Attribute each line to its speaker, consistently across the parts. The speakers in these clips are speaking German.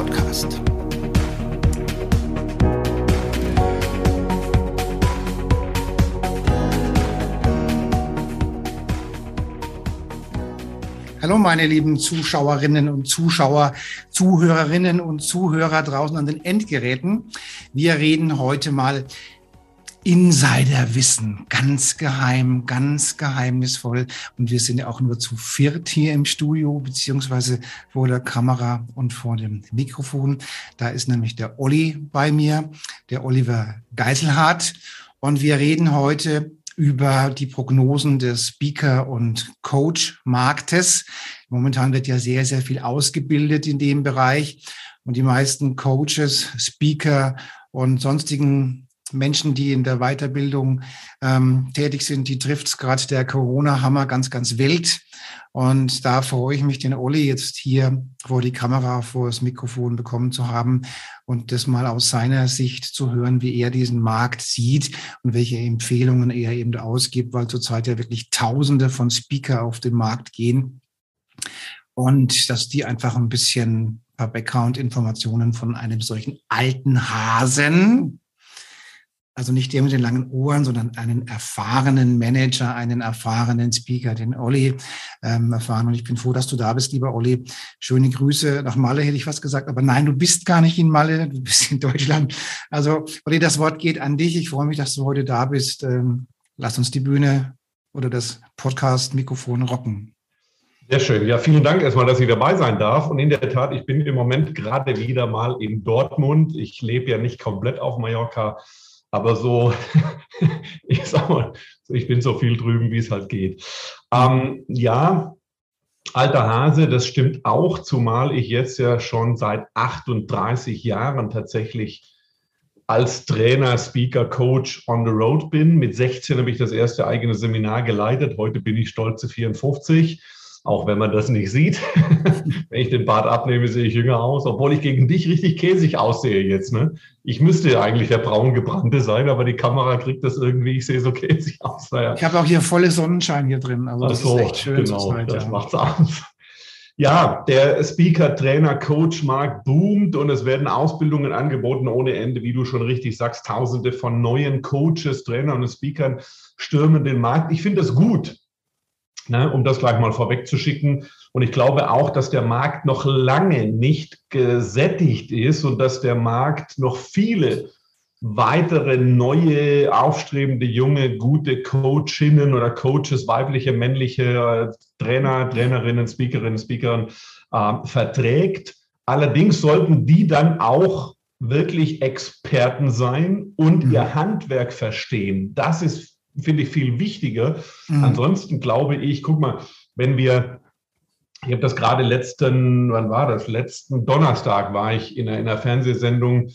Speaker 1: Podcast. Hallo meine lieben Zuschauerinnen und Zuschauer, Zuhörerinnen und Zuhörer draußen an den Endgeräten. Wir reden heute mal Insiderwissen, ganz geheim, ganz geheimnisvoll. Und wir sind ja auch nur zu viert hier im Studio, beziehungsweise vor der Kamera und vor dem Mikrofon. Da ist nämlich der Olli bei mir, der Oliver Geiselhardt. Und wir reden heute über die Prognosen des Speaker- und Coach-Marktes. Momentan wird ja sehr, sehr viel ausgebildet in dem Bereich. Und die meisten Coaches, Speaker und sonstigen Menschen, die in der Weiterbildung ähm, tätig sind, die trifft es gerade der Corona-Hammer ganz, ganz wild. Und da freue ich mich, den Olli jetzt hier vor die Kamera, vor das Mikrofon bekommen zu haben und das mal aus seiner Sicht zu hören, wie er diesen Markt sieht und welche Empfehlungen er eben ausgibt, weil zurzeit ja wirklich Tausende von Speaker auf den Markt gehen. Und dass die einfach ein bisschen Background-Informationen von einem solchen alten Hasen, also nicht der mit den langen Ohren, sondern einen erfahrenen Manager, einen erfahrenen Speaker, den Olli ähm, erfahren. Und ich bin froh, dass du da bist, lieber Olli. Schöne Grüße nach Malle, hätte ich was gesagt. Aber nein, du bist gar nicht in Malle, du bist in Deutschland. Also, Olli, das Wort geht an dich. Ich freue mich, dass du heute da bist. Ähm, lass uns die Bühne oder das Podcast-Mikrofon rocken.
Speaker 2: Sehr schön. Ja, vielen Dank erstmal, dass ich dabei sein darf. Und in der Tat, ich bin im Moment gerade wieder mal in Dortmund. Ich lebe ja nicht komplett auf Mallorca, aber so, ich sag mal, ich bin so viel drüben, wie es halt geht. Ähm, ja, alter Hase, das stimmt auch, zumal ich jetzt ja schon seit 38 Jahren tatsächlich als Trainer, Speaker, Coach on the road bin. Mit 16 habe ich das erste eigene Seminar geleitet. Heute bin ich stolze 54 auch wenn man das nicht sieht. wenn ich den Bart abnehme, sehe ich jünger aus, obwohl ich gegen dich richtig käsig aussehe jetzt. Ne? Ich müsste eigentlich der braun gebrannte sein, aber die Kamera kriegt das irgendwie, ich sehe so käsig aus.
Speaker 1: Naja. Ich habe auch hier volle Sonnenschein hier drin.
Speaker 2: Also das so, ist echt schön. Genau, Zeit, das ja. macht's aus. Ja, der Speaker, Trainer, Coach Markt boomt und es werden Ausbildungen angeboten ohne Ende, wie du schon richtig sagst. Tausende von neuen Coaches, Trainern und Speakern stürmen den Markt. Ich finde das gut ne, um das gleich mal vorwegzuschicken. Und ich glaube auch, dass der Markt noch lange nicht gesättigt ist und dass der Markt noch viele weitere neue, aufstrebende, junge, gute Coachinnen oder Coaches, weibliche, männliche Trainer, Trainerinnen, Speakerinnen, Speakerinnen äh, verträgt. Allerdings sollten die dann auch wirklich Experten sein und mhm. ihr Handwerk verstehen. Das ist finde ich viel wichtiger. Mhm. Ansonsten glaube ich, guck mal, wenn wir, ich habe das gerade letzten, wann war das? Letzten Donnerstag war ich in einer, in einer Fernsehsendung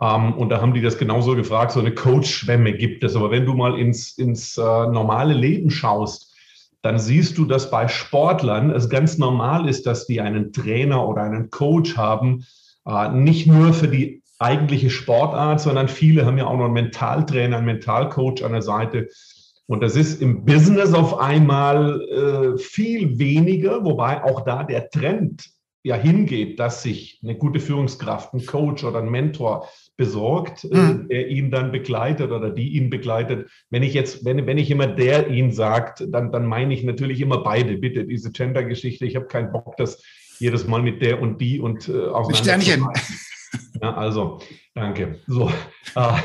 Speaker 2: ähm, und da haben die das genauso gefragt, so eine Coach-Schwemme gibt es. Aber wenn du mal ins, ins äh, normale Leben schaust, dann siehst du, dass bei Sportlern es ganz normal ist, dass die einen Trainer oder einen Coach haben, äh, nicht nur für die eigentliche Sportart, sondern viele haben ja auch noch einen Mentaltrainer, einen Mentalcoach an der Seite. Und das ist im Business auf einmal äh, viel weniger, wobei auch da der Trend ja hingeht, dass sich eine gute Führungskraft, ein Coach oder ein Mentor besorgt, äh, mhm. der ihn dann begleitet oder die ihn begleitet. Wenn ich jetzt, wenn, wenn ich immer der ihn sagt, dann, dann meine ich natürlich immer beide. Bitte, diese Gender-Geschichte, ich habe keinen Bock, das jedes Mal mit der und die und
Speaker 1: äh, Sternchen.
Speaker 2: Ja, also, danke. So, äh,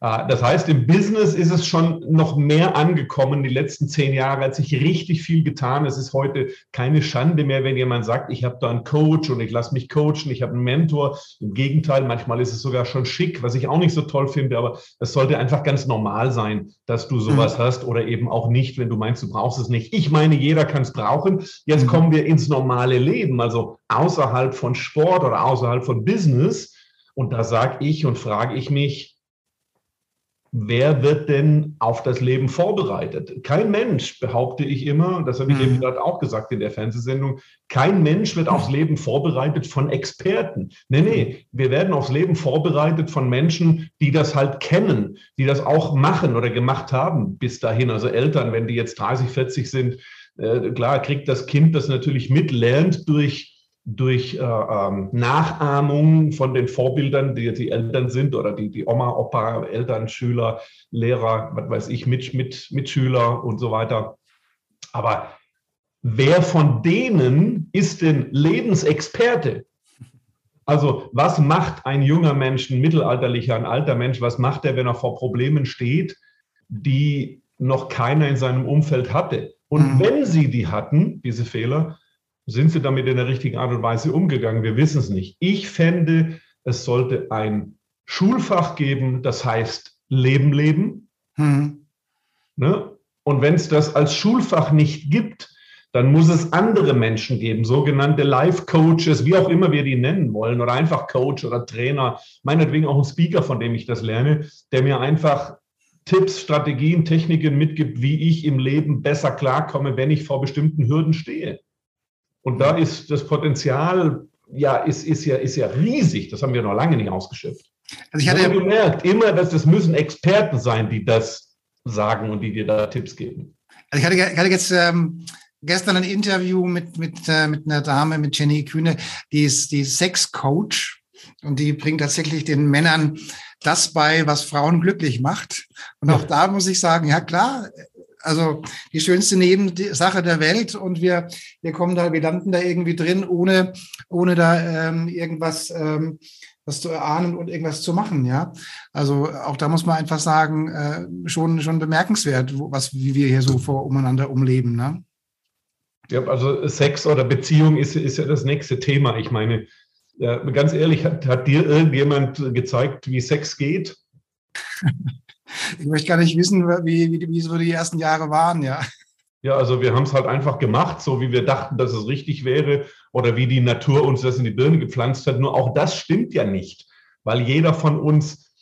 Speaker 2: das heißt, im Business ist es schon noch mehr angekommen. Die letzten zehn Jahre hat sich richtig viel getan. Es ist heute keine Schande mehr, wenn jemand sagt, ich habe da einen Coach und ich lasse mich coachen, ich habe einen Mentor. Im Gegenteil, manchmal ist es sogar schon schick, was ich auch nicht so toll finde, aber es sollte einfach ganz normal sein, dass du sowas mhm. hast oder eben auch nicht, wenn du meinst, du brauchst es nicht. Ich meine, jeder kann es brauchen. Jetzt mhm. kommen wir ins normale Leben, also außerhalb von Sport oder außerhalb von Business. Und da sage ich und frage ich mich, wer wird denn auf das Leben vorbereitet? Kein Mensch, behaupte ich immer, das habe ich mhm. eben gerade auch gesagt in der Fernsehsendung, kein Mensch wird aufs Leben vorbereitet von Experten. Nee, nee, wir werden aufs Leben vorbereitet von Menschen, die das halt kennen, die das auch machen oder gemacht haben bis dahin. Also Eltern, wenn die jetzt 30, 40 sind, äh, klar kriegt das Kind das natürlich mit, lernt durch durch äh, ähm, Nachahmung von den Vorbildern, die die Eltern sind oder die, die Oma, Opa, Eltern, Schüler, Lehrer, was weiß ich, mit, mit, Mitschüler und so weiter. Aber wer von denen ist denn Lebensexperte? Also was macht ein junger Mensch, ein mittelalterlicher, ein alter Mensch, was macht er, wenn er vor Problemen steht, die noch keiner in seinem Umfeld hatte? Und mhm. wenn sie die hatten, diese Fehler, sind sie damit in der richtigen Art und Weise umgegangen? Wir wissen es nicht. Ich fände, es sollte ein Schulfach geben, das heißt Leben leben. Hm. Ne? Und wenn es das als Schulfach nicht gibt, dann muss es andere Menschen geben, sogenannte Life-Coaches, wie auch immer wir die nennen wollen, oder einfach Coach oder Trainer, meinetwegen auch ein Speaker, von dem ich das lerne, der mir einfach Tipps, Strategien, Techniken mitgibt, wie ich im Leben besser klarkomme, wenn ich vor bestimmten Hürden stehe. Und da ist das Potenzial, ja, ist, ist ja, ist ja riesig. Das haben wir noch lange nicht ausgeschöpft. Also ich hatte ja gemerkt, immer, dass das müssen Experten sein, die das sagen und die dir da Tipps geben.
Speaker 1: Also ich hatte, ich hatte jetzt ähm, gestern ein Interview mit, mit, äh, mit einer Dame, mit Jenny Kühne, die ist, die ist Sex-Coach und die bringt tatsächlich den Männern das bei, was Frauen glücklich macht. Und auch da muss ich sagen, ja klar, also die schönste Nebensache der Welt und wir, wir kommen da, wir landen da irgendwie drin, ohne, ohne da ähm, irgendwas ähm, was zu erahnen und irgendwas zu machen, ja. Also auch da muss man einfach sagen, äh, schon, schon bemerkenswert, was, wie wir hier so vor umeinander umleben, ne?
Speaker 2: Ja, also Sex oder Beziehung ist, ist ja das nächste Thema. Ich meine, ja, ganz ehrlich, hat, hat dir irgendjemand gezeigt, wie Sex geht?
Speaker 1: ich möchte gar nicht wissen, wie, wie, wie so die ersten Jahre waren, ja.
Speaker 2: Ja, also wir haben es halt einfach gemacht, so wie wir dachten, dass es richtig wäre oder wie die Natur uns das in die Birne gepflanzt hat. Nur auch das stimmt ja nicht, weil jeder von uns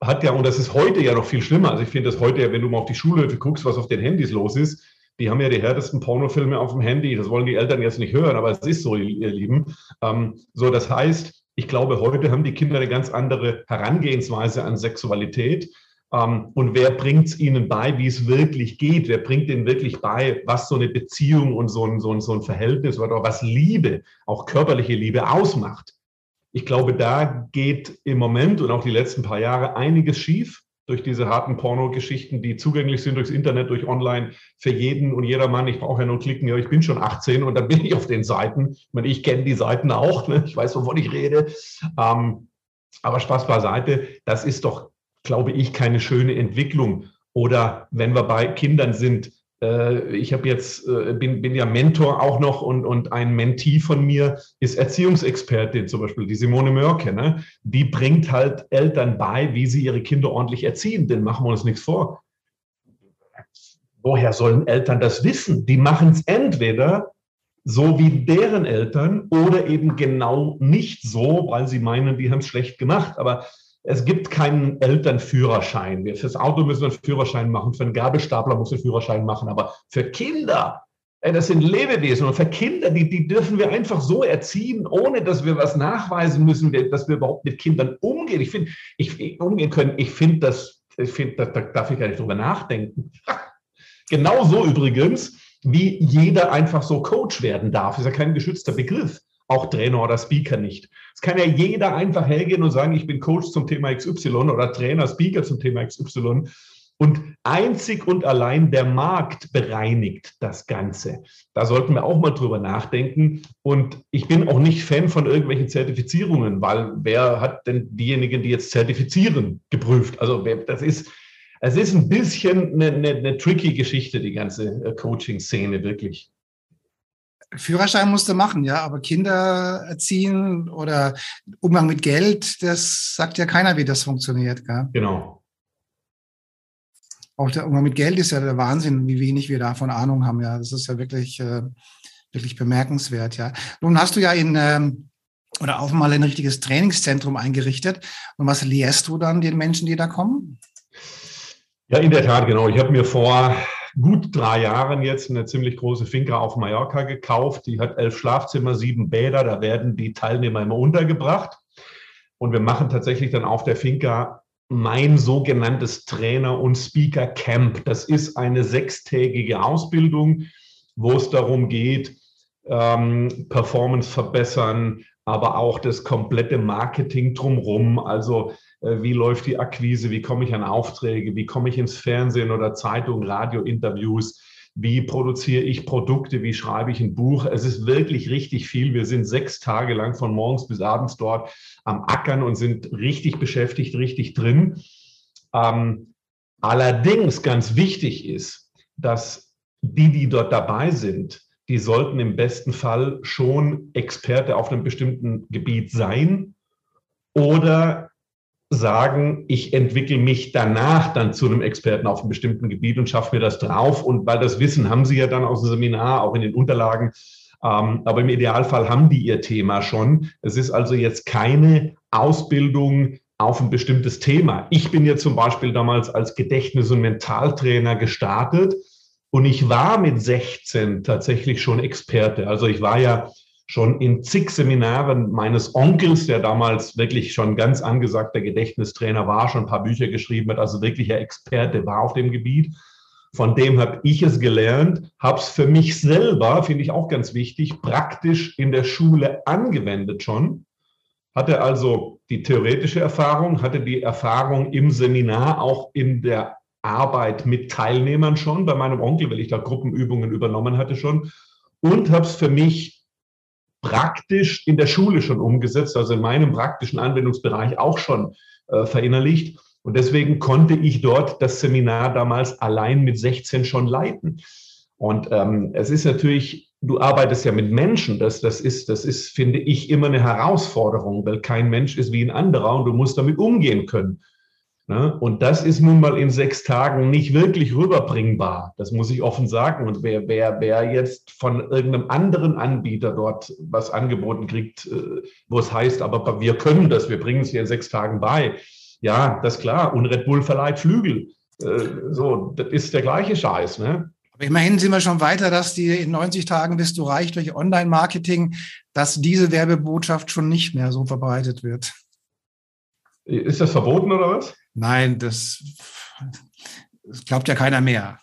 Speaker 2: hat ja, und das ist heute ja noch viel schlimmer. Also ich finde das heute ja, wenn du mal auf die Schulhöfe guckst, was auf den Handys los ist, die haben ja die härtesten Pornofilme auf dem Handy. Das wollen die Eltern jetzt nicht hören, aber es ist so, ihr Lieben. Ähm, so, das heißt, ich glaube, heute haben die Kinder eine ganz andere Herangehensweise an Sexualität. Ähm, und wer bringt es ihnen bei, wie es wirklich geht? Wer bringt ihnen wirklich bei, was so eine Beziehung und so ein, so ein, so ein Verhältnis oder was Liebe, auch körperliche Liebe ausmacht? Ich glaube, da geht im Moment und auch die letzten paar Jahre einiges schief durch diese harten Porno-Geschichten, die zugänglich sind durchs Internet, durch Online für jeden und jedermann. Ich brauche ja nur klicken, ja, ich bin schon 18 und dann bin ich auf den Seiten. Ich meine, ich kenne die Seiten auch, ne? ich weiß, wovon ich rede. Ähm, aber Spaß beiseite, das ist doch glaube ich, keine schöne Entwicklung. Oder wenn wir bei Kindern sind, äh, ich habe jetzt, äh, bin, bin ja Mentor auch noch und, und ein Mentee von mir ist Erziehungsexpertin, zum Beispiel die Simone Mörke. Ne? Die bringt halt Eltern bei, wie sie ihre Kinder ordentlich erziehen. Denn machen wir uns nichts vor. Woher sollen Eltern das wissen? Die machen es entweder so wie deren Eltern oder eben genau nicht so, weil sie meinen, die haben es schlecht gemacht. Aber es gibt keinen Elternführerschein. Fürs Auto müssen wir einen Führerschein machen, für einen Gabelstapler muss einen Führerschein machen, aber für Kinder, das sind Lebewesen und für Kinder, die, die dürfen wir einfach so erziehen, ohne dass wir was nachweisen müssen, dass wir überhaupt mit Kindern umgehen. Ich finde, ich, umgehen können, ich finde das, ich finde, da, da darf ich gar nicht drüber nachdenken. Genauso übrigens, wie jeder einfach so Coach werden darf, ist ja kein geschützter Begriff auch Trainer oder Speaker nicht. Es kann ja jeder einfach hergehen und sagen, ich bin Coach zum Thema XY oder Trainer, Speaker zum Thema XY. Und einzig und allein der Markt bereinigt das Ganze. Da sollten wir auch mal drüber nachdenken. Und ich bin auch nicht Fan von irgendwelchen Zertifizierungen, weil wer hat denn diejenigen, die jetzt zertifizieren, geprüft? Also das ist, es ist ein bisschen eine, eine, eine tricky Geschichte, die ganze äh, Coaching-Szene, wirklich.
Speaker 1: Führerschein musst du machen, ja, aber Kinder erziehen oder Umgang mit Geld, das sagt ja keiner, wie das funktioniert. Gell?
Speaker 2: Genau.
Speaker 1: Auch der Umgang mit Geld ist ja der Wahnsinn, wie wenig wir davon Ahnung haben. Ja, das ist ja wirklich, äh, wirklich bemerkenswert. Ja, nun hast du ja in ähm, oder auch mal ein richtiges Trainingszentrum eingerichtet. Und was lehrst du dann den Menschen, die da kommen?
Speaker 2: Ja, in der Tat, genau. Ich habe mir vor gut drei Jahren jetzt eine ziemlich große Finca auf Mallorca gekauft. Die hat elf Schlafzimmer, sieben Bäder. Da werden die Teilnehmer immer untergebracht. Und wir machen tatsächlich dann auf der Finca mein sogenanntes Trainer- und Speaker-Camp. Das ist eine sechstägige Ausbildung, wo es darum geht, ähm, Performance verbessern, aber auch das komplette Marketing drumherum. Also äh, wie läuft die Akquise, wie komme ich an Aufträge, wie komme ich ins Fernsehen oder Zeitung, Radiointerviews, wie produziere ich Produkte, wie schreibe ich ein Buch. Es ist wirklich richtig viel. Wir sind sechs Tage lang von morgens bis abends dort am Ackern und sind richtig beschäftigt, richtig drin. Ähm, allerdings ganz wichtig ist, dass die, die dort dabei sind, die sollten im besten Fall schon Experte auf einem bestimmten Gebiet sein oder sagen, ich entwickle mich danach dann zu einem Experten auf einem bestimmten Gebiet und schaffe mir das drauf. Und weil das Wissen haben Sie ja dann aus dem Seminar, auch in den Unterlagen. Ähm, aber im Idealfall haben die ihr Thema schon. Es ist also jetzt keine Ausbildung auf ein bestimmtes Thema. Ich bin ja zum Beispiel damals als Gedächtnis- und Mentaltrainer gestartet und ich war mit 16 tatsächlich schon Experte. Also ich war ja schon in zig Seminaren meines Onkels, der damals wirklich schon ganz angesagter Gedächtnistrainer war, schon ein paar Bücher geschrieben hat, also wirklicher Experte war auf dem Gebiet. Von dem habe ich es gelernt, habe es für mich selber, finde ich auch ganz wichtig, praktisch in der Schule angewendet schon. Hatte also die theoretische Erfahrung, hatte die Erfahrung im Seminar, auch in der Arbeit mit Teilnehmern schon, bei meinem Onkel, weil ich da Gruppenübungen übernommen hatte schon. Und habe es für mich praktisch in der Schule schon umgesetzt, also in meinem praktischen Anwendungsbereich auch schon äh, verinnerlicht. Und deswegen konnte ich dort das Seminar damals allein mit 16 schon leiten. Und ähm, es ist natürlich, du arbeitest ja mit Menschen, das, das, ist, das ist, finde ich, immer eine Herausforderung, weil kein Mensch ist wie ein anderer und du musst damit umgehen können. Ne? Und das ist nun mal in sechs Tagen nicht wirklich rüberbringbar. Das muss ich offen sagen. Und wer, wer, wer jetzt von irgendeinem anderen Anbieter dort was angeboten kriegt, äh, wo es heißt, aber wir können das, wir bringen es hier in sechs Tagen bei. Ja, das ist klar. Und Red Bull verleiht Flügel. Äh, so, das ist der gleiche Scheiß. Ne?
Speaker 1: Aber immerhin sind wir schon weiter, dass die in 90 Tagen bist du reich durch Online-Marketing, dass diese Werbebotschaft schon nicht mehr so verbreitet wird.
Speaker 2: Ist das verboten oder was?
Speaker 1: Nein, das, das glaubt ja keiner mehr.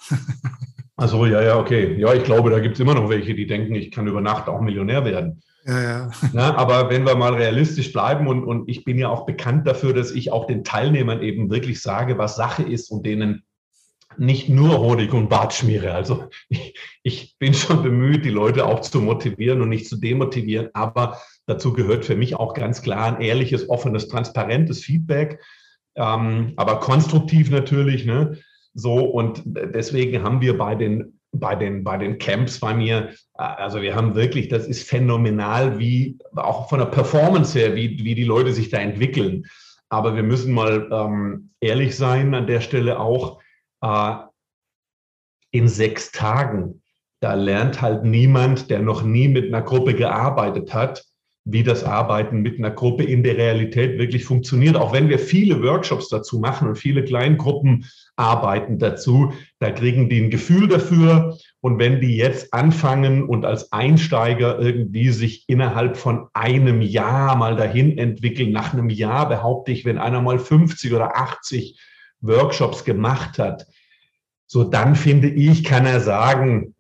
Speaker 2: Also ja, ja, okay. Ja, ich glaube, da gibt es immer noch welche, die denken, ich kann über Nacht auch Millionär werden.
Speaker 1: Ja, ja.
Speaker 2: Na, aber wenn wir mal realistisch bleiben und, und ich bin ja auch bekannt dafür, dass ich auch den Teilnehmern eben wirklich sage, was Sache ist und denen nicht nur Honig und Bart schmiere. Also ich, ich bin schon bemüht, die Leute auch zu motivieren und nicht zu demotivieren. Aber dazu gehört für mich auch ganz klar ein ehrliches, offenes, transparentes Feedback ähm, aber konstruktiv natürlich. Ne? So, und deswegen haben wir bei den bei den, bei den Camps bei mir, äh, also wir haben wirklich, das ist phänomenal, wie auch von der Performance her, wie, wie die Leute sich da entwickeln. Aber wir müssen mal ähm, ehrlich sein an der Stelle auch, äh, in sechs Tagen, da lernt halt niemand, der noch nie mit einer Gruppe gearbeitet hat, wie das Arbeiten mit einer Gruppe in der Realität wirklich funktioniert. Auch wenn wir viele Workshops dazu machen und viele Kleingruppen arbeiten dazu, da kriegen die ein Gefühl dafür. Und wenn die jetzt anfangen und als Einsteiger irgendwie sich innerhalb von einem Jahr mal dahin entwickeln, nach einem Jahr behaupte ich, wenn einer mal 50 oder 80 Workshops gemacht hat, so dann finde ich, kann er sagen,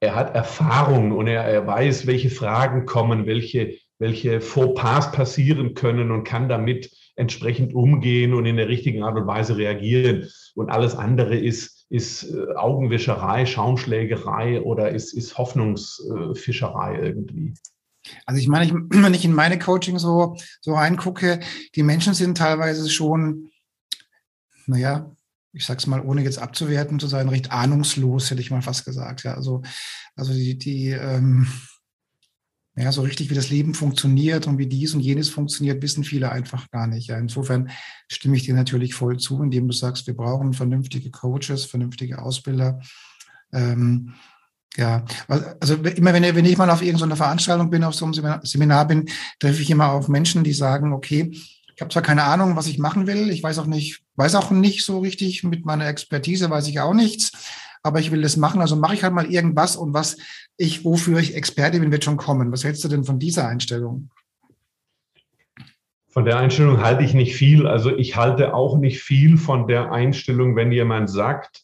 Speaker 2: er hat Erfahrung und er, er weiß, welche Fragen kommen, welche welche Fauxpas passieren können und kann damit entsprechend umgehen und in der richtigen Art und Weise reagieren. Und alles andere ist, ist äh, Augenwischerei, Schaumschlägerei oder ist, ist Hoffnungsfischerei irgendwie.
Speaker 1: Also ich meine, ich, wenn ich in meine Coaching so, so reingucke, die Menschen sind teilweise schon, naja, ich sag's mal, ohne jetzt abzuwerten zu sein, recht ahnungslos, hätte ich mal fast gesagt. Ja, also, also die, die ähm, ja, so richtig, wie das Leben funktioniert und wie dies und jenes funktioniert, wissen viele einfach gar nicht. Ja, insofern stimme ich dir natürlich voll zu, indem du sagst, wir brauchen vernünftige Coaches, vernünftige Ausbilder. Ähm, ja, also immer wenn, wenn ich mal auf irgendeiner Veranstaltung bin, auf so einem Seminar bin, treffe ich immer auf Menschen, die sagen, okay, ich habe zwar keine Ahnung, was ich machen will, ich weiß auch nicht, weiß auch nicht so richtig, mit meiner Expertise weiß ich auch nichts, aber ich will das machen, also mache ich halt mal irgendwas und was ich, wofür ich Experte bin, wird schon kommen. Was hältst du denn von dieser Einstellung?
Speaker 2: Von der Einstellung halte ich nicht viel. Also ich halte auch nicht viel von der Einstellung, wenn jemand sagt,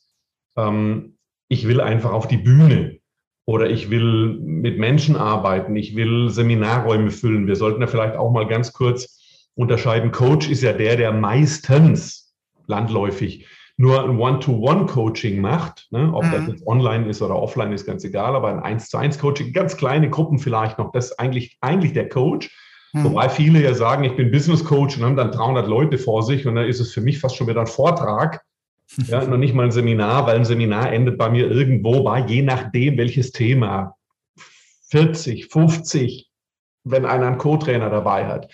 Speaker 2: ähm, ich will einfach auf die Bühne oder ich will mit Menschen arbeiten, ich will Seminarräume füllen. Wir sollten da vielleicht auch mal ganz kurz unterscheiden. Coach ist ja der, der meistens landläufig nur ein One-to-One-Coaching macht, ne? ob mhm. das jetzt online ist oder offline ist, ganz egal, aber ein 1 zu 1 Coaching, ganz kleine Gruppen vielleicht noch, das ist eigentlich, eigentlich der Coach. Mhm. Wobei viele ja sagen, ich bin Business Coach und haben dann 300 Leute vor sich und dann ist es für mich fast schon wieder ein Vortrag, ja, noch nicht mal ein Seminar, weil ein Seminar endet bei mir irgendwo bei, je nachdem welches Thema, 40, 50, wenn einer einen Co-Trainer dabei hat.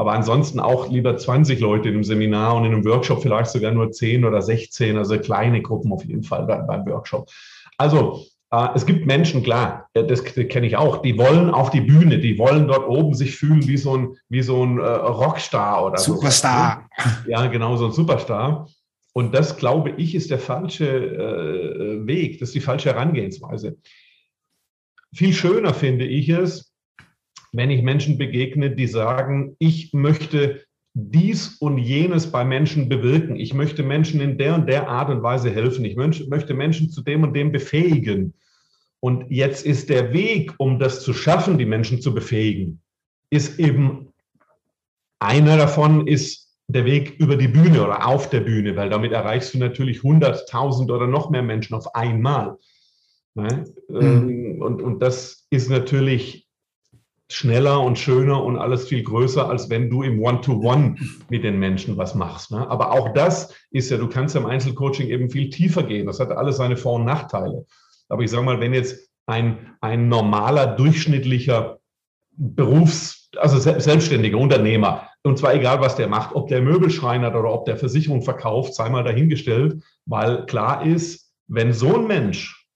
Speaker 2: Aber ansonsten auch lieber 20 Leute in einem Seminar und in einem Workshop vielleicht sogar nur 10 oder 16, also kleine Gruppen auf jeden Fall beim Workshop. Also äh, es gibt Menschen, klar, äh, das, kenne ich auch, die wollen auf die Bühne, die wollen dort oben sich fühlen wie so ein, wie so ein äh, Rockstar oder
Speaker 1: Superstar.
Speaker 2: So. Ja, genau, so ein Superstar. Und das, glaube ich, ist der falsche äh, Weg, das ist die falsche Herangehensweise. Viel schöner finde ich es, wenn ich Menschen begegne, die sagen, ich möchte dies und jenes bei Menschen bewirken. Ich möchte Menschen in der und der Art und Weise helfen. Ich möchte Menschen zu dem und dem befähigen. Und jetzt ist der Weg, um das zu schaffen, die Menschen zu befähigen, ist eben einer davon ist der Weg über die Bühne oder auf der Bühne, weil damit erreichst du natürlich 100.000 oder noch mehr Menschen auf einmal. Ne? Mhm. Und, und das ist natürlich schneller und schöner und alles viel größer, als wenn du im One-to-One mit den Menschen was machst. Ne? Aber auch das ist ja, du kannst im Einzelcoaching eben viel tiefer gehen. Das hat alles seine Vor- und Nachteile. Aber ich sage mal, wenn jetzt ein, ein normaler, durchschnittlicher Berufs-, also selbstständiger Unternehmer, und zwar egal, was der macht, ob der Möbel schreinert oder ob der Versicherung verkauft, sei mal dahingestellt, weil klar ist, wenn so ein Mensch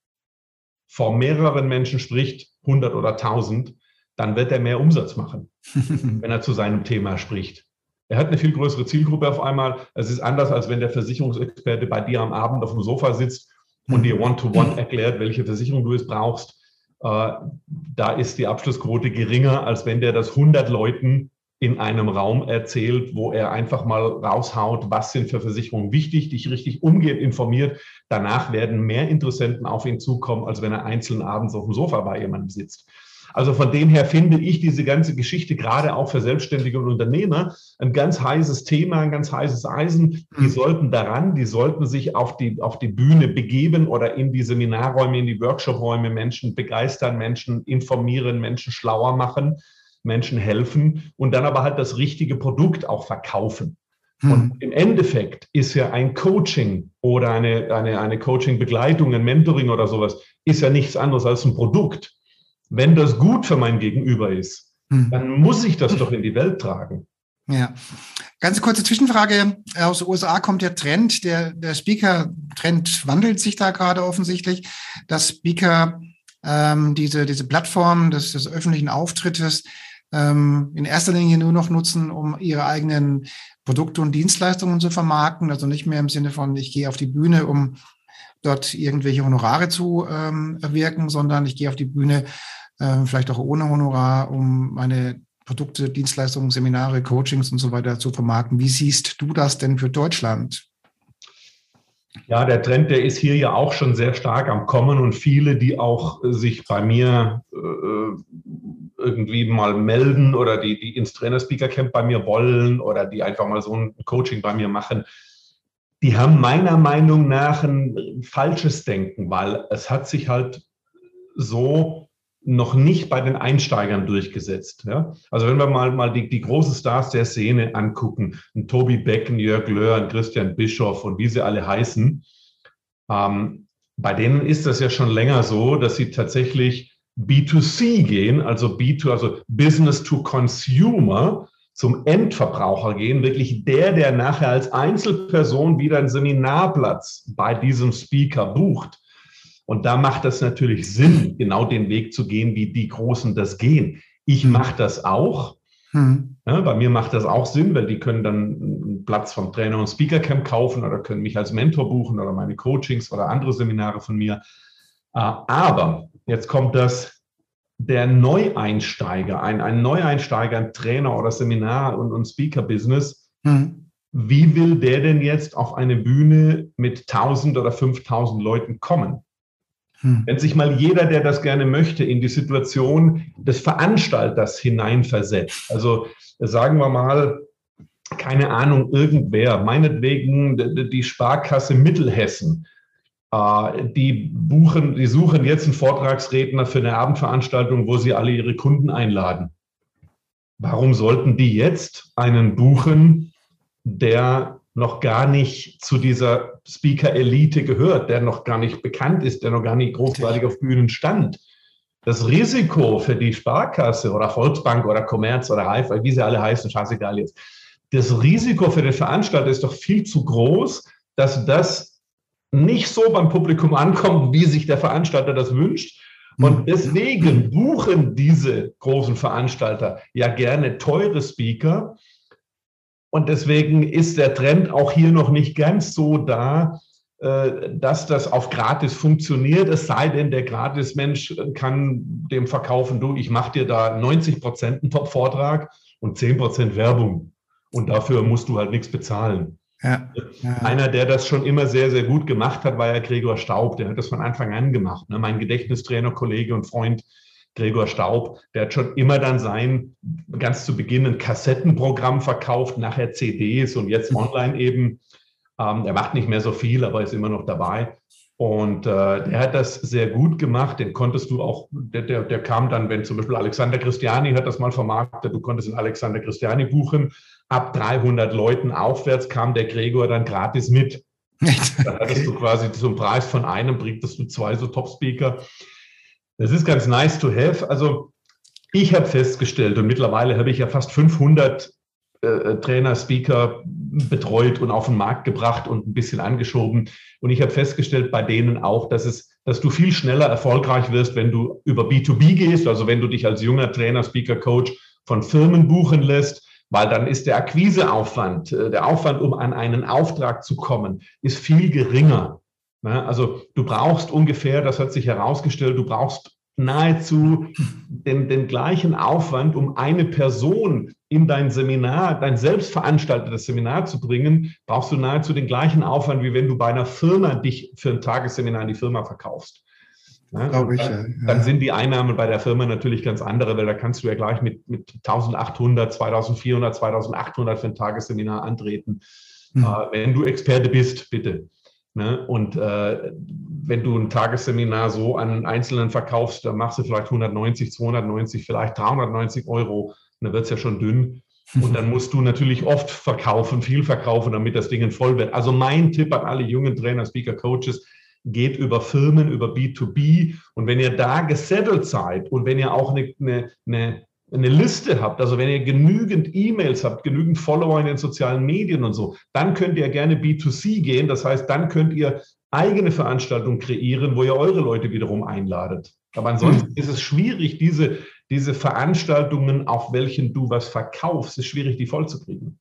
Speaker 2: vor mehreren Menschen spricht, 100 oder 1000, dann wird er mehr Umsatz machen, wenn er zu seinem Thema spricht. Er hat eine viel größere Zielgruppe auf einmal. Es ist anders, als wenn der Versicherungsexperte bei dir am Abend auf dem Sofa sitzt und dir One-to-One -one erklärt, welche Versicherung du es brauchst. Äh, da ist die Abschlussquote geringer, als wenn der das 100 Leuten in einem Raum erzählt, wo er einfach mal raushaut, was sind für Versicherungen wichtig, dich richtig umgehend informiert. Danach werden mehr Interessenten auf ihn zukommen, als wenn er einzeln abends auf dem Sofa bei jemandem sitzt. Also von dem her finde ich diese ganze Geschichte gerade auch für Selbstständige und Unternehmer ein ganz heißes Thema, ein ganz heißes Eisen. Die mhm. sollten daran, die sollten sich auf die, auf die Bühne begeben oder in die Seminarräume, in die Workshopräume Menschen begeistern, Menschen informieren, Menschen schlauer machen, Menschen helfen und dann aber halt das richtige Produkt auch verkaufen. Mhm. Und im Endeffekt ist ja ein Coaching oder eine, eine, eine Coaching-Begleitung, ein Mentoring oder sowas, ist ja nichts anderes als ein Produkt wenn das gut für mein Gegenüber ist, hm. dann muss ich das doch in die Welt tragen.
Speaker 1: Ja. Ganz kurze Zwischenfrage. Aus den USA kommt der Trend, der, der Speaker-Trend wandelt sich da gerade offensichtlich, dass Speaker ähm, diese, diese Plattform des, des öffentlichen Auftrittes ähm, in erster Linie nur noch nutzen, um ihre eigenen Produkte und Dienstleistungen zu vermarkten. Also nicht mehr im Sinne von, ich gehe auf die Bühne, um dort irgendwelche Honorare zu ähm, erwirken, sondern ich gehe auf die Bühne, äh, vielleicht auch ohne Honorar, um meine Produkte, Dienstleistungen, Seminare, Coachings und so weiter zu vermarkten. Wie siehst du das denn für Deutschland?
Speaker 2: Ja, der Trend, der ist hier ja auch schon sehr stark am Kommen und viele, die auch äh, sich bei mir äh, irgendwie mal melden oder die, die ins Trainer-Speaker-Camp bei mir wollen oder die einfach mal so ein Coaching bei mir machen, die haben meiner Meinung nach ein falsches Denken, weil es hat sich halt so noch nicht bei den Einsteigern durchgesetzt. Ja? Also wenn wir mal, mal die, die großen Stars der Szene angucken, ein Tobi Becken, Jörg Löhr, ein Christian Bischoff und wie sie alle heißen, ähm, bei denen ist das ja schon länger so, dass sie tatsächlich B2C gehen, also B2, also Business to Consumer, zum Endverbraucher gehen, wirklich der, der nachher als Einzelperson wieder einen Seminarplatz bei diesem Speaker bucht. Und da macht das natürlich Sinn, genau den Weg zu gehen, wie die Großen das gehen. Ich mache das auch. Hm. Ja, bei mir macht das auch Sinn, weil die können dann einen Platz vom Trainer- und Speakercamp kaufen oder können mich als Mentor buchen oder meine Coachings oder andere Seminare von mir. Äh, aber jetzt kommt das, der Neueinsteiger, ein, ein Neueinsteiger, ein Trainer oder Seminar- und, und Speaker-Business, hm. wie will der denn jetzt auf eine Bühne mit 1000 oder 5000 Leuten kommen? Hm. Wenn sich mal jeder, der das gerne möchte, in die Situation des Veranstalters hineinversetzt, also sagen wir mal, keine Ahnung, irgendwer, meinetwegen die Sparkasse Mittelhessen, äh, die buchen, die suchen jetzt einen Vortragsredner für eine Abendveranstaltung, wo sie alle ihre Kunden einladen. Warum sollten die jetzt einen buchen, der noch gar nicht zu dieser Speaker-Elite gehört, der noch gar nicht bekannt ist, der noch gar nicht großartig auf Bühnen stand. Das Risiko für die Sparkasse oder Volksbank oder Commerz oder Haifa, wie sie alle heißen, scheißegal jetzt. Das Risiko für den Veranstalter ist doch viel zu groß, dass das nicht so beim Publikum ankommt, wie sich der Veranstalter das wünscht. Und mhm. deswegen buchen diese großen Veranstalter ja gerne teure Speaker, und deswegen ist der Trend auch hier noch nicht ganz so da, äh, dass das auf gratis funktioniert, es sei denn, der Gratis-Mensch kann dem verkaufen, du, ich mache dir da 90 Prozent einen Top-Vortrag und 10 Prozent Werbung. Und dafür musst du halt nichts bezahlen. Ja, ja. Einer, der das schon immer sehr, sehr gut gemacht hat, war ja Gregor Staub. Der hat das von Anfang an gemacht. Ne? Mein Gedächtnistrainer, Kollege und Freund, Gregor Staub, der hat schon immer dann sein, ganz zu Beginn ein Kassettenprogramm verkauft, nachher CDs und jetzt online eben. Ähm, er macht nicht mehr so viel, aber ist immer noch dabei. Und äh, der hat das sehr gut gemacht. Den konntest du auch, der, der, der kam dann, wenn zum Beispiel Alexander Christiani hat das mal vermarktet, du konntest in Alexander Christiani buchen. Ab 300 Leuten aufwärts kam der Gregor dann gratis mit. Dann hattest du quasi zum Preis von einem, bringtest du zwei so Top-Speaker. Das ist ganz nice to have. Also ich habe festgestellt und mittlerweile habe ich ja fast 500 äh, Trainer, Speaker betreut und auf den Markt gebracht und ein bisschen angeschoben. Und ich habe festgestellt bei denen auch, dass es, dass du viel schneller erfolgreich wirst, wenn du über B2B gehst, also wenn du dich als junger Trainer, Speaker, Coach von Firmen buchen lässt, weil dann ist der Akquiseaufwand, äh, der Aufwand, um an einen Auftrag zu kommen, ist viel geringer. Also du brauchst ungefähr, das hat sich herausgestellt, du brauchst nahezu den, den gleichen Aufwand, um eine Person in dein Seminar, dein selbstveranstaltetes Seminar zu bringen, brauchst du nahezu den gleichen Aufwand, wie wenn du bei einer Firma dich für ein Tagesseminar in die Firma verkaufst. Ja, Glaube ich, dann, ja. dann sind die Einnahmen bei der Firma natürlich ganz andere, weil da kannst du ja gleich mit, mit 1800, 2400, 2800 für ein Tagesseminar antreten. Hm. Äh, wenn du Experte bist, bitte. Ne? Und äh, wenn du ein Tagesseminar so an Einzelnen verkaufst, dann machst du vielleicht 190, 290, vielleicht 390 Euro. dann wird es ja schon dünn. Und dann musst du natürlich oft verkaufen, viel verkaufen, damit das Ding voll wird. Also mein Tipp an alle jungen Trainer, Speaker, Coaches, geht über Firmen, über B2B. Und wenn ihr da gesettelt seid und wenn ihr auch eine, eine, eine eine Liste habt, also wenn ihr genügend E-Mails habt, genügend Follower in den sozialen Medien und so, dann könnt ihr gerne B2C gehen. Das heißt, dann könnt ihr eigene Veranstaltungen kreieren, wo ihr eure Leute wiederum einladet. Aber ansonsten mhm. ist es schwierig, diese, diese Veranstaltungen, auf welchen du was verkaufst, ist schwierig, die vollzukriegen.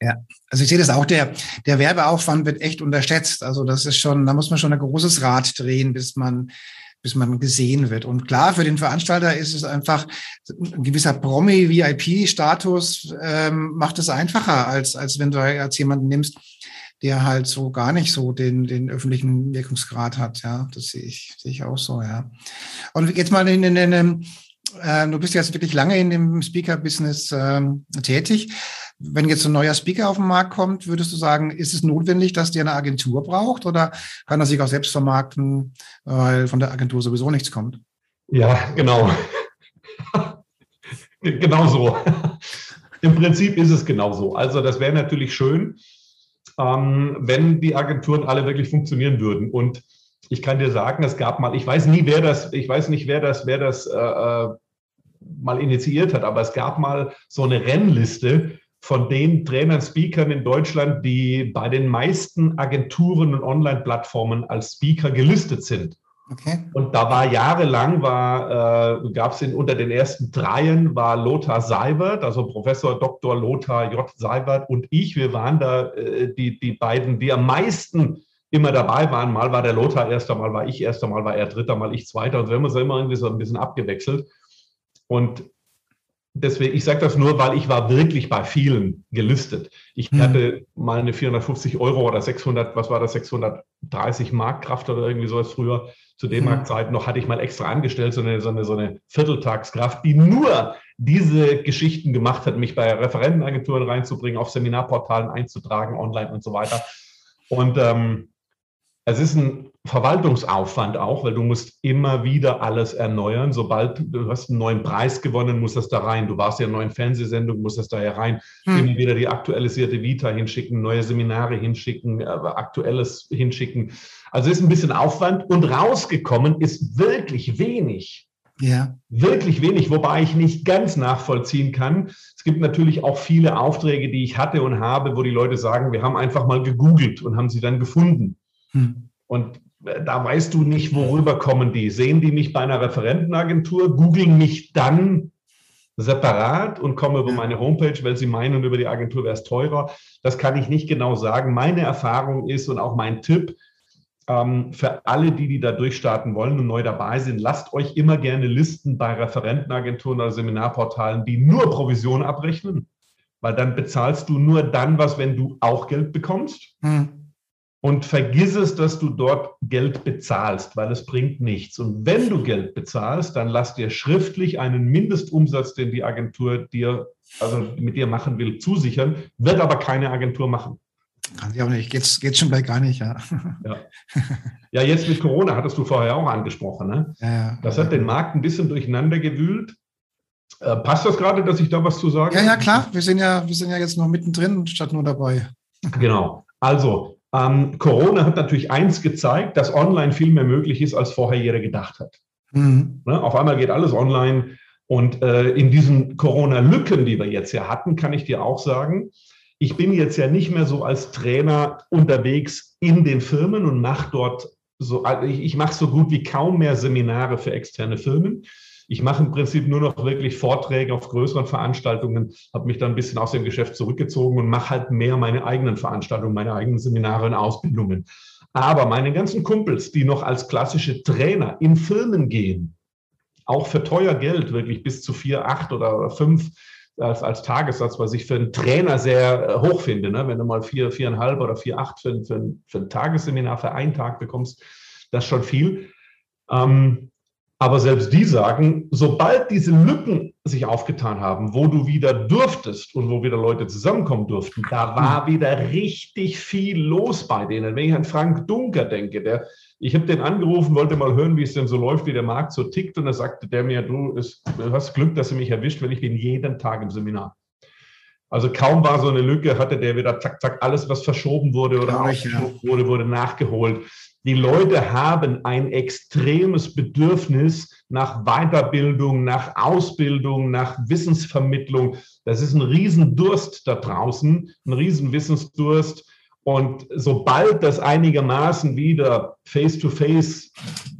Speaker 1: Ja, also ich sehe das auch, der, der Werbeaufwand wird echt unterschätzt. Also das ist schon, da muss man schon ein großes Rad drehen, bis man bis man gesehen wird. Und klar, für den Veranstalter ist es einfach ein gewisser Promi-VIP-Status ähm, macht es einfacher, als, als wenn du als jemanden nimmst, der halt so gar nicht so den, den öffentlichen Wirkungsgrad hat. Ja, das sehe ich, sehe ich auch so, ja. Und jetzt mal in, in, in du bist jetzt wirklich lange in dem Speaker-Business ähm, tätig. Wenn jetzt ein neuer Speaker auf den Markt kommt, würdest du sagen, ist es notwendig, dass der eine Agentur braucht oder kann er sich auch selbst vermarkten, weil von der Agentur sowieso nichts kommt?
Speaker 2: Ja, genau. genau so. Im Prinzip ist es genau so. Also das wäre natürlich schön, ähm, wenn die Agenturen alle wirklich funktionieren würden. Und ich kann dir sagen, es gab mal, ich weiß nie, wer das, ich weiß nicht, wer das, wer das äh, äh mal initiiert hat, aber es gab mal so eine Rennliste von den Trainern, Speakern in Deutschland, die bei den meisten Agenturen und Online-Plattformen als Speaker gelistet sind. Okay. Und da war jahrelang, war, äh, gab es unter den ersten dreien, war Lothar Seibert, also Professor Dr. Lothar J. Seibert und ich. Wir waren da äh, die, die beiden, die am meisten immer dabei waren. Mal war der Lothar erster, mal war ich erster, mal war er dritter, mal ich zweiter. Und wir haben uns immer irgendwie so ein bisschen abgewechselt. Und deswegen, ich sage das nur, weil ich war wirklich bei vielen gelistet. Ich mhm. hatte mal eine 450 Euro oder 600, was war das, 630 Mark Kraft oder irgendwie sowas früher. Zu dem mhm. Zeit noch hatte ich mal extra angestellt, so eine, so, eine, so eine Vierteltagskraft, die nur diese Geschichten gemacht hat, mich bei Referentenagenturen reinzubringen, auf Seminarportalen einzutragen, online und so weiter. Und ähm, es ist ein Verwaltungsaufwand auch, weil du musst immer wieder alles erneuern. Sobald du hast einen neuen Preis gewonnen, muss das da rein. Du warst ja in neuen Fernsehsendungen, muss das da ja rein. Hm. Immer wieder die aktualisierte Vita hinschicken, neue Seminare hinschicken, aktuelles hinschicken. Also ist ein bisschen Aufwand und rausgekommen ist wirklich wenig. Ja. Wirklich wenig, wobei ich nicht ganz nachvollziehen kann. Es gibt natürlich auch viele Aufträge, die ich hatte und habe, wo die Leute sagen, wir haben einfach mal gegoogelt und haben sie dann gefunden. Hm. Und äh, da weißt du nicht, worüber kommen die. Sehen die mich bei einer Referentenagentur, googeln mich dann separat und kommen über meine Homepage, weil sie meinen, über die Agentur wäre es teurer. Das kann ich nicht genau sagen. Meine Erfahrung ist und auch mein Tipp ähm, für alle, die, die da durchstarten wollen und neu dabei sind, lasst euch immer gerne Listen bei Referentenagenturen oder Seminarportalen, die nur Provision abrechnen, weil dann bezahlst du nur dann was, wenn du auch Geld bekommst. Hm und vergiss es, dass du dort Geld bezahlst, weil es bringt nichts. Und wenn du Geld bezahlst, dann lass dir schriftlich einen Mindestumsatz, den die Agentur dir, also mit dir machen will, zusichern, wird aber keine Agentur machen.
Speaker 1: Kann ich auch nicht. Geht's, geht's schon bald gar nicht, ja.
Speaker 2: ja. Ja, jetzt mit Corona hattest du vorher auch angesprochen. Ne? Ja, das hat den Markt ein bisschen durcheinander gewühlt. Äh, passt das gerade, dass ich da was zu sagen
Speaker 1: Ja, ja, klar. Wir sind ja, wir sind ja jetzt noch mittendrin statt nur dabei.
Speaker 2: Genau. Also, ähm, Corona hat natürlich eins gezeigt, dass online viel mehr möglich ist, als vorher jeder gedacht hat. Mhm. Ne? Auf einmal geht alles online. Und äh, in diesen Corona-Lücken, die wir jetzt ja hatten, kann ich dir auch sagen, ich bin jetzt ja nicht mehr so als Trainer unterwegs in den Firmen und mache dort so, also ich, ich mache so gut wie kaum mehr Seminare für externe Firmen. Ich mache im Prinzip nur noch wirklich Vorträge auf größeren Veranstaltungen, habe mich dann ein bisschen aus dem Geschäft zurückgezogen und mache halt mehr meine eigenen Veranstaltungen, meine eigenen Seminare und Ausbildungen. Aber meine ganzen Kumpels, die noch als klassische Trainer in Firmen gehen, auch für teuer Geld, wirklich bis zu vier, acht oder fünf als, als Tagessatz, was ich für einen Trainer sehr äh, hoch finde. Ne? Wenn du mal vier, viereinhalb oder vier, acht für, für, für ein Tagesseminar für einen Tag bekommst, das ist schon viel. Ähm, aber selbst die sagen, sobald diese Lücken sich aufgetan haben, wo du wieder durftest und wo wieder Leute zusammenkommen durften, da war hm. wieder richtig viel los bei denen. Wenn ich an Frank Dunker denke, der, ich habe den angerufen, wollte mal hören, wie es denn so läuft, wie der Markt so tickt. Und da sagte der mir, du, ist, du hast Glück, dass du mich erwischt, weil ich bin jeden Tag im Seminar. Also kaum war so eine Lücke, hatte der wieder zack, zack, alles, was verschoben wurde oder aufgeschoben wurde, wurde nachgeholt. Die Leute haben ein extremes Bedürfnis nach Weiterbildung, nach Ausbildung, nach Wissensvermittlung. Das ist ein Riesendurst da draußen, ein Riesenwissensdurst. Und sobald das einigermaßen wieder face-to-face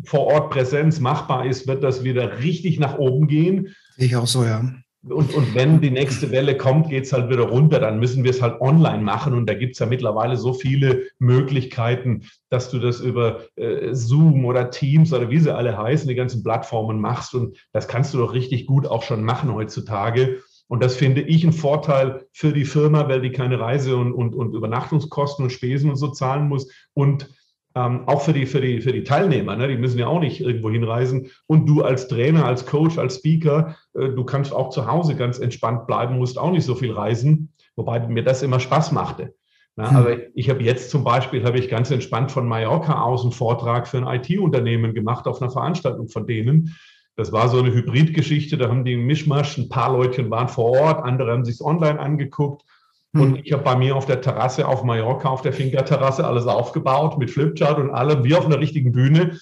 Speaker 2: vor Ort Präsenz machbar ist, wird das wieder richtig nach oben gehen.
Speaker 1: Ich auch so, ja.
Speaker 2: Und, und wenn die nächste Welle kommt, geht es halt wieder runter, dann müssen wir es halt online machen. Und da gibt es ja mittlerweile so viele Möglichkeiten, dass du das über äh, Zoom oder Teams oder wie sie alle heißen, die ganzen Plattformen machst. Und das kannst du doch richtig gut auch schon machen heutzutage. Und das finde ich ein Vorteil für die Firma, weil die keine Reise- und, und, und Übernachtungskosten und Spesen und so zahlen muss. Und ähm, auch für die, für die, für die Teilnehmer, ne? die müssen ja auch nicht irgendwo hinreisen. Und du als Trainer, als Coach, als Speaker, äh, du kannst auch zu Hause ganz entspannt bleiben, musst auch nicht so viel reisen, wobei mir das immer Spaß machte. Ja, hm. aber ich habe jetzt zum Beispiel, habe ich ganz entspannt von Mallorca aus einen Vortrag für ein IT-Unternehmen gemacht auf einer Veranstaltung von denen. Das war so eine Hybridgeschichte, da haben die einen Mischmasch, ein paar Leute waren vor Ort, andere haben sich online angeguckt und hm. ich habe bei mir auf der Terrasse auf Mallorca, auf der Finca-Terrasse alles aufgebaut mit Flipchart und allem, wie auf einer richtigen Bühne.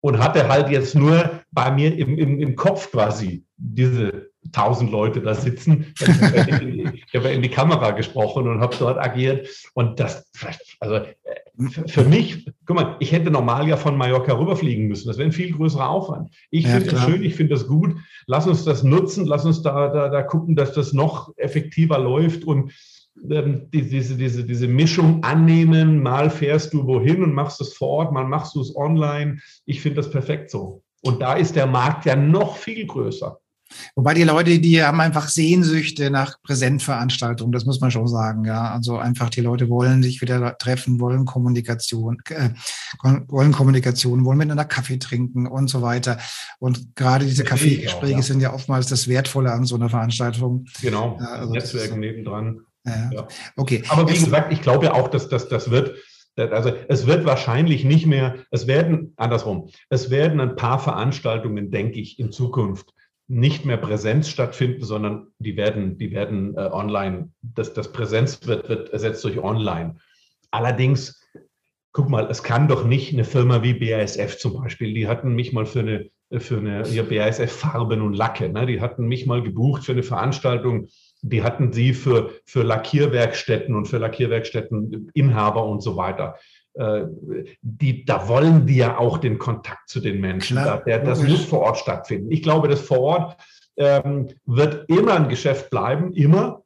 Speaker 2: Und hatte halt jetzt nur bei mir im, im, im Kopf quasi diese tausend Leute da sitzen. Ich habe in die Kamera gesprochen und habe dort agiert. Und das, also für mich, guck mal, ich hätte normal ja von Mallorca rüberfliegen müssen. Das wäre ein viel größerer Aufwand. Ich ja, finde das schön, ich finde das gut. Lass uns das nutzen, lass uns da, da, da gucken, dass das noch effektiver läuft und ähm, diese, diese, diese Mischung annehmen, mal fährst du wohin und machst es vor Ort, mal machst du es online. Ich finde das perfekt so. Und da ist der Markt ja noch viel größer.
Speaker 1: Wobei die Leute, die haben einfach Sehnsüchte nach Präsentveranstaltungen, das muss man schon sagen, ja. Also einfach die Leute wollen sich wieder treffen, wollen Kommunikation, äh, wollen Kommunikation, wollen miteinander Kaffee trinken und so weiter. Und gerade diese Kaffeegespräche ja. sind ja oftmals das Wertvolle an so einer Veranstaltung.
Speaker 2: Genau, also Netzwerken nebendran. Ja. ja. Okay. Aber wie Jetzt, gesagt, ich glaube auch, dass das, das wird, also es wird wahrscheinlich nicht mehr, es werden, andersrum, es werden ein paar Veranstaltungen, denke ich, in Zukunft nicht mehr Präsenz stattfinden, sondern die werden, die werden äh, online, das, das Präsenz wird, wird ersetzt durch online. Allerdings, guck mal, es kann doch nicht eine Firma wie BASF zum Beispiel, die hatten mich mal für eine, für eine ja, BASF Farben und Lacke, ne? die hatten mich mal gebucht für eine Veranstaltung, die hatten sie für, für Lackierwerkstätten und für Lackierwerkstätten Inhaber und so weiter. Äh, die, da wollen die ja auch den Kontakt zu den Menschen. Klar, der, das muss vor Ort stattfinden. Ich glaube, das vor Ort ähm, wird immer ein Geschäft bleiben, immer.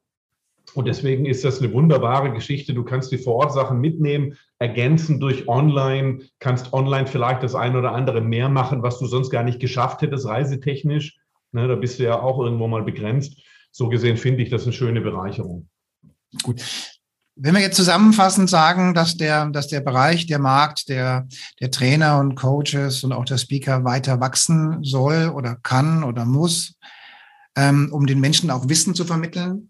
Speaker 2: Und deswegen ist das eine wunderbare Geschichte. Du kannst die Vorortsachen mitnehmen, ergänzen durch Online, kannst online vielleicht das eine oder andere mehr machen, was du sonst gar nicht geschafft hättest, reisetechnisch. Ne, da bist du ja auch irgendwo mal begrenzt. So gesehen finde ich das eine schöne Bereicherung.
Speaker 1: Gut. Wenn wir jetzt zusammenfassend sagen, dass der, dass der Bereich, der Markt, der, der Trainer und Coaches und auch der Speaker weiter wachsen soll oder kann oder muss, ähm, um den Menschen auch Wissen zu vermitteln.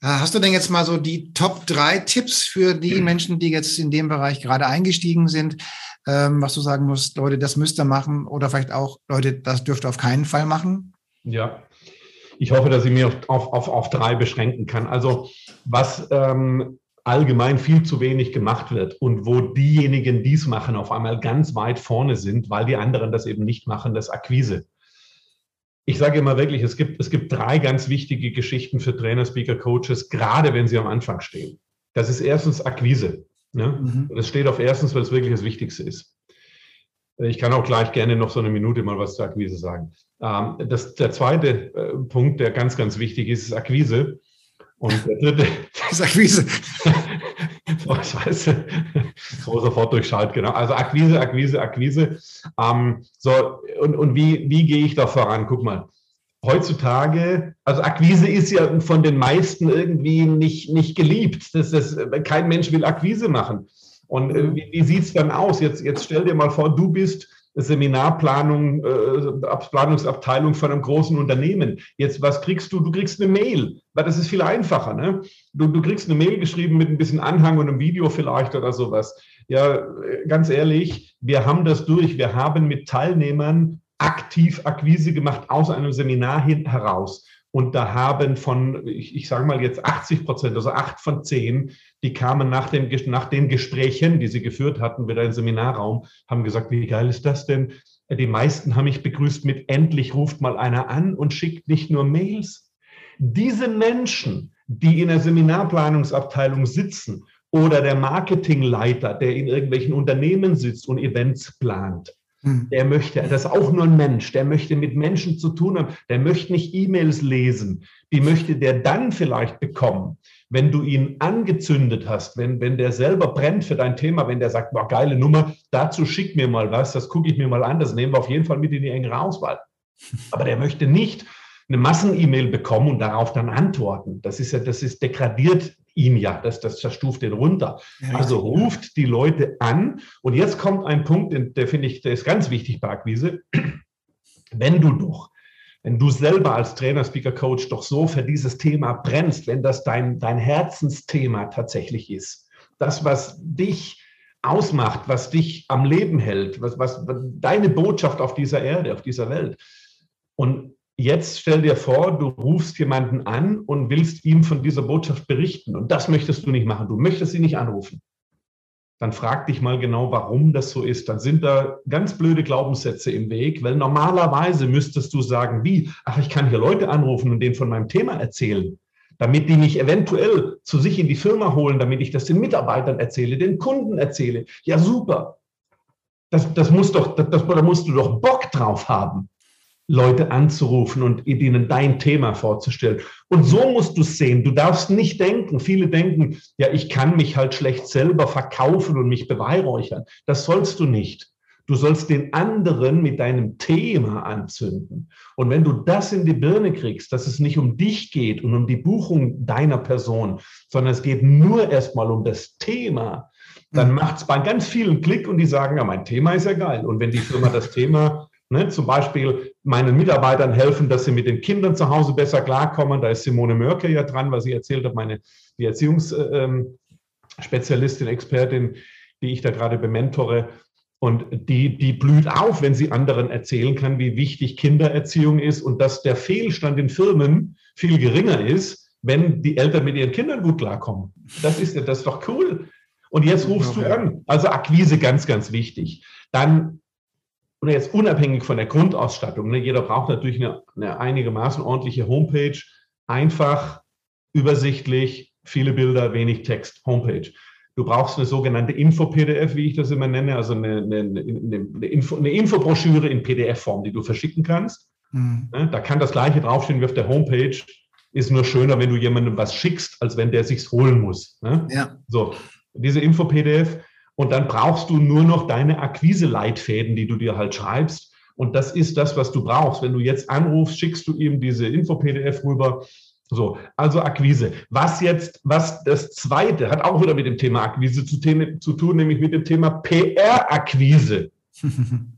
Speaker 1: Äh, hast du denn jetzt mal so die Top drei Tipps für die Menschen, die jetzt in dem Bereich gerade eingestiegen sind, ähm, was du sagen musst, Leute, das müsst ihr machen oder vielleicht auch, Leute, das dürft ihr auf keinen Fall machen?
Speaker 2: Ja, ich hoffe, dass ich mich auf, auf, auf drei beschränken kann. Also was ähm, allgemein viel zu wenig gemacht wird und wo diejenigen, die es machen, auf einmal ganz weit vorne sind, weil die anderen das eben nicht machen, das Akquise. Ich sage immer wirklich, es gibt, es gibt drei ganz wichtige Geschichten für Trainer, Speaker, Coaches, gerade wenn sie am Anfang stehen. Das ist erstens Akquise. Ne? Mhm. Das steht auf erstens, weil es wirklich das Wichtigste ist. Ich kann auch gleich gerne noch so eine Minute mal was zur Akquise sagen. Ähm, das, der zweite äh, Punkt, der ganz, ganz wichtig ist, ist Akquise. Und der dritte. Das ist Akquise. oh, scheiße. So sofort durchschalt, genau. Also Akquise, Akquise, Akquise. Ähm, so, und, und wie, wie gehe ich da voran? Guck mal. Heutzutage, also Akquise ist ja von den meisten irgendwie nicht, nicht geliebt. Das ist, kein Mensch will Akquise machen. Und äh, wie, wie sieht es dann aus? Jetzt, jetzt stell dir mal vor, du bist Seminarplanung, äh, Planungsabteilung von einem großen Unternehmen. Jetzt, was kriegst du? Du kriegst eine Mail, weil das ist viel einfacher. Ne? Du, du kriegst eine Mail geschrieben mit ein bisschen Anhang und einem Video vielleicht oder sowas. Ja, ganz ehrlich, wir haben das durch. Wir haben mit Teilnehmern aktiv Akquise gemacht aus einem Seminar hin, heraus. Und da haben von, ich, ich sage mal jetzt 80 Prozent, also acht von zehn, die kamen nach, dem, nach den Gesprächen, die sie geführt hatten, wieder im Seminarraum, haben gesagt, wie geil ist das denn? Die meisten haben mich begrüßt mit, endlich ruft mal einer an und schickt nicht nur Mails. Diese Menschen, die in der Seminarplanungsabteilung sitzen oder der Marketingleiter, der in irgendwelchen Unternehmen sitzt und Events plant, hm. Der möchte, das ist auch nur ein Mensch, der möchte mit Menschen zu tun haben, der möchte nicht E-Mails lesen, die möchte der dann vielleicht bekommen, wenn du ihn angezündet hast, wenn, wenn der selber brennt für dein Thema, wenn der sagt, boah, geile Nummer, dazu schick mir mal was, das gucke ich mir mal an, das nehmen wir auf jeden Fall mit in die engere Auswahl. Aber der möchte nicht eine Massen-E-Mail bekommen und darauf dann antworten. Das ist ja, das ist degradiert ihn ja, das, das, das stuft den runter. Ja, also ruft die Leute an. Und jetzt kommt ein Punkt, der finde ich, der ist ganz wichtig bei Akquise. Wenn du doch, wenn du selber als Trainer, Speaker, Coach doch so für dieses Thema brennst, wenn das dein, dein Herzensthema tatsächlich ist, das, was dich ausmacht, was dich am Leben hält, was, was deine Botschaft auf dieser Erde, auf dieser Welt. Und jetzt stell dir vor, du rufst jemanden an und willst ihm von dieser Botschaft berichten. Und das möchtest du nicht machen. Du möchtest ihn nicht anrufen. Dann frag dich mal genau, warum das so ist. Dann sind da ganz blöde Glaubenssätze im Weg, weil normalerweise müsstest du sagen, wie, ach, ich kann hier Leute anrufen und denen von meinem Thema erzählen, damit die mich eventuell zu sich in die Firma holen, damit ich das den Mitarbeitern erzähle, den Kunden erzähle. Ja, super. Das, das muss doch, das, da musst du doch Bock drauf haben. Leute anzurufen und ihnen dein Thema vorzustellen. Und so musst du es sehen. Du darfst nicht denken, viele denken, ja, ich kann mich halt schlecht selber verkaufen und mich beweihräuchern. Das sollst du nicht. Du sollst den anderen mit deinem Thema anzünden. Und wenn du das in die Birne kriegst, dass es nicht um dich geht und um die Buchung deiner Person, sondern es geht nur erstmal um das Thema, dann mhm. macht es bei ganz vielen Klick und die sagen, ja, mein Thema ist ja geil. Und wenn die Firma das Thema Ne, zum Beispiel meinen Mitarbeitern helfen, dass sie mit den Kindern zu Hause besser klarkommen. Da ist Simone Mörke ja dran, was sie erzählt hat, meine die Erziehungsspezialistin, Expertin, die ich da gerade bementore. Und die, die blüht auf, wenn sie anderen erzählen kann, wie wichtig Kindererziehung ist und dass der Fehlstand in Firmen viel geringer ist, wenn die Eltern mit ihren Kindern gut klarkommen. Das ist, das ist doch cool. Und jetzt rufst du an. Also Akquise ganz, ganz wichtig. Dann oder jetzt unabhängig von der Grundausstattung, ne, jeder braucht natürlich eine, eine einigermaßen ordentliche Homepage, einfach, übersichtlich, viele Bilder, wenig Text, Homepage. Du brauchst eine sogenannte Info-PDF, wie ich das immer nenne, also eine, eine, eine, Info, eine Infobroschüre in PDF-Form, die du verschicken kannst. Mhm. Ne, da kann das gleiche draufstehen wie auf der Homepage. Ist nur schöner, wenn du jemandem was schickst, als wenn der sich's holen muss. Ne? Ja. So, diese Info-PDF und dann brauchst du nur noch deine Akquise-Leitfäden, die du dir halt schreibst. Und das ist das, was du brauchst. Wenn du jetzt anrufst, schickst du ihm diese Info-PDF rüber. So, also Akquise. Was jetzt, was das zweite hat auch wieder mit dem Thema Akquise zu, zu tun, nämlich mit dem Thema PR-Akquise.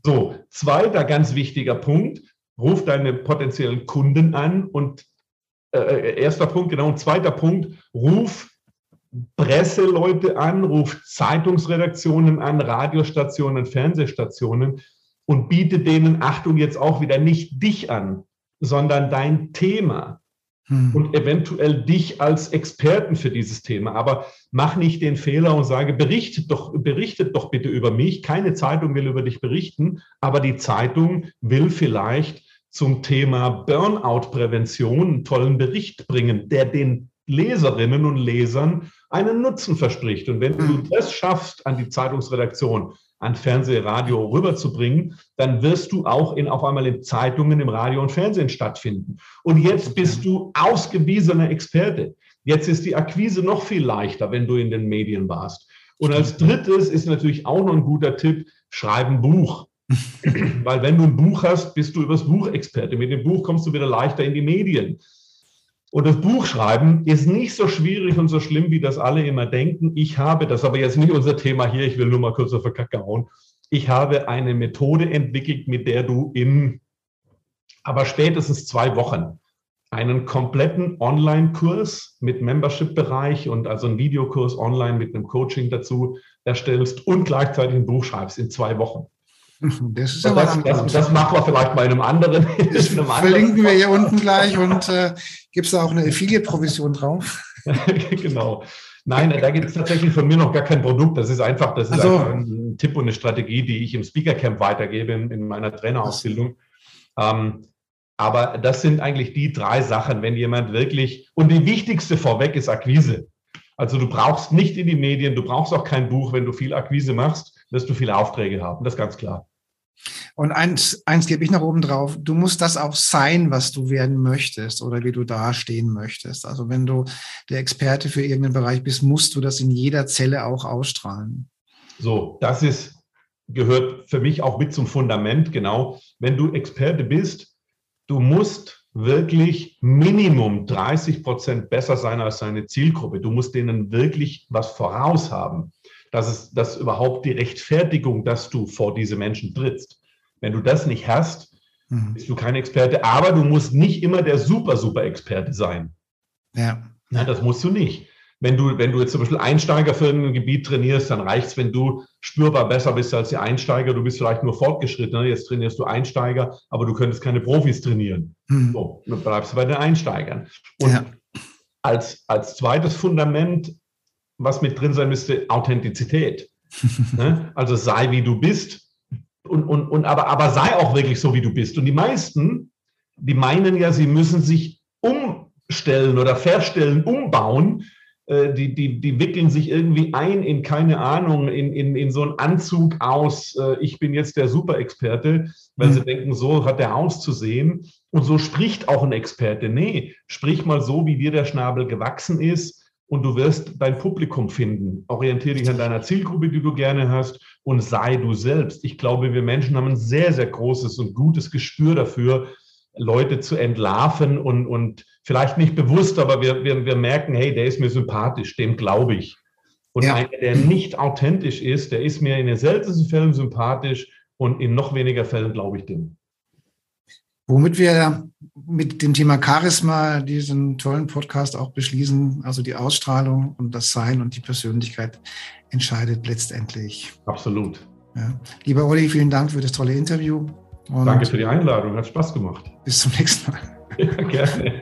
Speaker 2: so, zweiter ganz wichtiger Punkt. Ruf deine potenziellen Kunden an und äh, äh erster Punkt, genau, und zweiter Punkt, ruf Presseleute an, ruft Zeitungsredaktionen an, Radiostationen, Fernsehstationen und bietet denen, Achtung, jetzt auch wieder nicht dich an, sondern dein Thema hm. und eventuell dich als Experten für dieses Thema. Aber mach nicht den Fehler und sage, berichtet doch, berichtet doch bitte über mich. Keine Zeitung will über dich berichten, aber die Zeitung will vielleicht zum Thema Burnout-Prävention einen tollen Bericht bringen, der den Leserinnen und Lesern einen Nutzen verspricht. Und wenn du hm. das schaffst, an die Zeitungsredaktion, an Fernseh, Radio rüberzubringen, dann wirst du auch in, auf einmal in Zeitungen, im Radio und Fernsehen stattfinden. Und jetzt bist du ausgewiesener Experte. Jetzt ist die Akquise noch viel leichter, wenn du in den Medien warst. Und als drittes ist natürlich auch noch ein guter Tipp, schreib ein Buch. Weil wenn du ein Buch hast, bist du übers Buch Experte. Mit dem Buch kommst du wieder leichter in die Medien. Und das Buchschreiben ist nicht so schwierig und so schlimm, wie das alle immer denken. Ich habe, das ist aber jetzt nicht unser Thema hier, ich will nur mal kurz auf der Kacke hauen. Ich habe eine Methode entwickelt, mit der du in aber spätestens zwei Wochen einen kompletten Online-Kurs mit Membership-Bereich und also einen Videokurs online mit einem Coaching dazu erstellst und gleichzeitig ein Buch schreibst in zwei Wochen. Das, ist aber das, das, das machen wir vielleicht bei einem anderen.
Speaker 1: Das einem verlinken anderen. wir hier unten gleich und äh, gibt es da auch eine Affiliate-Provision drauf?
Speaker 2: genau. Nein, da gibt es tatsächlich von mir noch gar kein Produkt. Das ist einfach, das ist also, einfach ein Tipp und eine Strategie, die ich im Speaker Camp weitergebe in, in meiner Trainerausbildung. Ähm, aber das sind eigentlich die drei Sachen, wenn jemand wirklich, und die wichtigste vorweg ist Akquise. Also du brauchst nicht in die Medien, du brauchst auch kein Buch, wenn du viel Akquise machst wirst du viele Aufträge haben. Das ist ganz klar.
Speaker 1: Und eins, eins gebe ich noch oben drauf. Du musst das auch sein, was du werden möchtest oder wie du dastehen möchtest. Also wenn du der Experte für irgendeinen Bereich bist, musst du das in jeder Zelle auch ausstrahlen.
Speaker 2: So, das ist, gehört für mich auch mit zum Fundament, genau. Wenn du Experte bist, du musst wirklich Minimum 30 Prozent besser sein als deine Zielgruppe. Du musst denen wirklich was voraus haben. Das ist das überhaupt die Rechtfertigung, dass du vor diese Menschen trittst. Wenn du das nicht hast, mhm. bist du kein Experte. Aber du musst nicht immer der super, super Experte sein. Ja. Nein, das musst du nicht. Wenn du, wenn du jetzt zum Beispiel Einsteiger für ein Gebiet trainierst, dann reicht es, wenn du spürbar besser bist als die Einsteiger. Du bist vielleicht nur fortgeschrittener. Jetzt trainierst du Einsteiger, aber du könntest keine Profis trainieren. Mhm. So, dann bleibst du bei den Einsteigern. Und ja. als, als zweites Fundament, was mit drin sein müsste, Authentizität. ne? Also sei wie du bist. Und, und, und aber, aber sei auch wirklich so, wie du bist. Und die meisten, die meinen ja, sie müssen sich umstellen oder verstellen, umbauen, äh, die, die, die wickeln sich irgendwie ein in, keine Ahnung, in, in, in so einen Anzug aus, äh, ich bin jetzt der Superexperte, weil mhm. sie denken, so hat der auszusehen. Und so spricht auch ein Experte. Nee, sprich mal so, wie dir der Schnabel gewachsen ist und du wirst dein Publikum finden. Orientiere dich an deiner Zielgruppe, die du gerne hast und sei du selbst. Ich glaube, wir Menschen haben ein sehr, sehr großes und gutes Gespür dafür, Leute zu entlarven und, und vielleicht nicht bewusst, aber wir, wir, wir merken, hey, der ist mir sympathisch, dem glaube ich. Und ja. einer, der nicht authentisch ist, der ist mir in den seltensten Fällen sympathisch und in noch weniger Fällen glaube ich dem.
Speaker 1: Womit wir mit dem Thema Charisma diesen tollen Podcast auch beschließen, also die Ausstrahlung und das Sein und die Persönlichkeit entscheidet letztendlich.
Speaker 2: Absolut.
Speaker 1: Ja. Lieber Olli, vielen Dank für das tolle Interview.
Speaker 2: Danke für die Einladung, hat Spaß gemacht.
Speaker 1: Bis zum nächsten Mal. Ja, gerne.